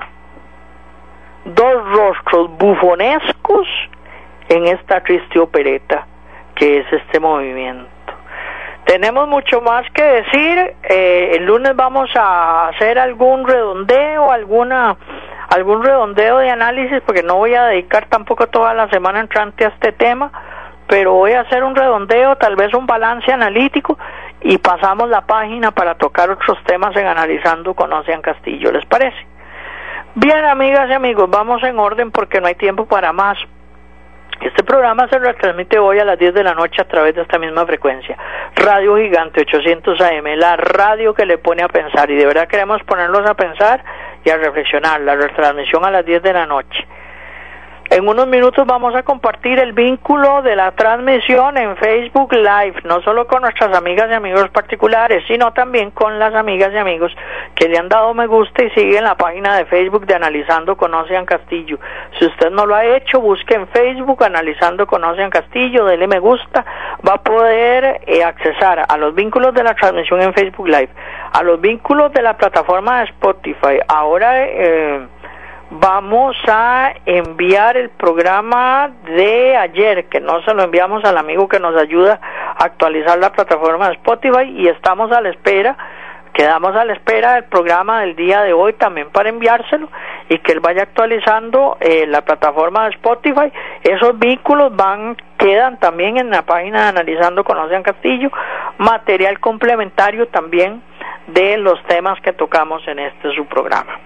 Dos rostros bufonescos en esta triste opereta que es este movimiento. Tenemos mucho más que decir. Eh, el lunes vamos a hacer algún redondeo, alguna algún redondeo de análisis, porque no voy a dedicar tampoco toda la semana entrante a este tema pero voy a hacer un redondeo, tal vez un balance analítico y pasamos la página para tocar otros temas en Analizando con Ocean Castillo, ¿les parece? Bien, amigas y amigos, vamos en orden porque no hay tiempo para más. Este programa se retransmite hoy a las 10 de la noche a través de esta misma frecuencia. Radio Gigante 800 AM, la radio que le pone a pensar y de verdad queremos ponerlos a pensar y a reflexionar. La retransmisión a las 10 de la noche. En unos minutos vamos a compartir el vínculo de la transmisión en Facebook Live, no solo con nuestras amigas y amigos particulares, sino también con las amigas y amigos que le han dado me gusta y siguen la página de Facebook de Analizando Conocen Castillo. Si usted no lo ha hecho, busque en Facebook Analizando Conocen Castillo, dele me gusta, va a poder eh, accesar a los vínculos de la transmisión en Facebook Live, a los vínculos de la plataforma de Spotify. Ahora... Eh, vamos a enviar el programa de ayer, que no se lo enviamos al amigo que nos ayuda a actualizar la plataforma de Spotify y estamos a la espera, quedamos a la espera del programa del día de hoy también para enviárselo y que él vaya actualizando eh, la plataforma de Spotify. Esos vínculos van quedan también en la página de Analizando Conocen Castillo, material complementario también de los temas que tocamos en este su programa.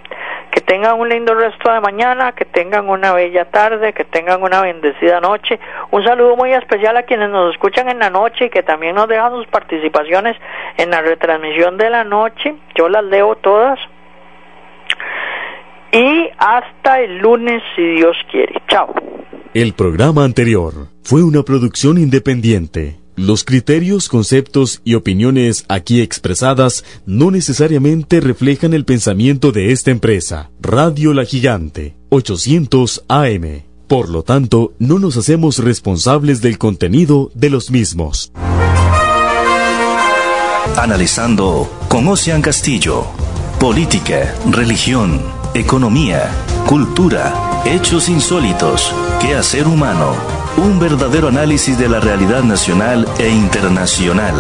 Que tengan un lindo resto de mañana, que tengan una bella tarde, que tengan una bendecida noche. Un saludo muy especial a quienes nos escuchan en la noche y que también nos dejan sus participaciones en la retransmisión de la noche. Yo las leo todas. Y hasta el lunes, si Dios quiere. Chao. El programa anterior fue una producción independiente. Los criterios, conceptos y opiniones aquí expresadas no necesariamente reflejan el pensamiento de esta empresa. Radio La Gigante, 800 AM. Por lo tanto, no nos hacemos responsables del contenido de los mismos. Analizando con Ocean Castillo. Política, religión, economía, cultura, hechos insólitos, quehacer humano un verdadero análisis de la realidad nacional e internacional,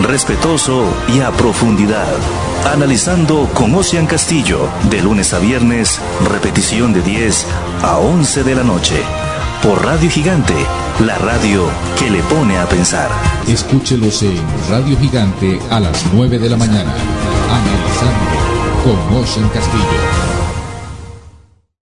respetuoso y a profundidad. Analizando con Ocean Castillo, de lunes a viernes, repetición de 10 a 11 de la noche. Por Radio Gigante, la radio que le pone a pensar. Escúchelos en Radio Gigante a las 9 de la mañana. Analizando con Ocean Castillo.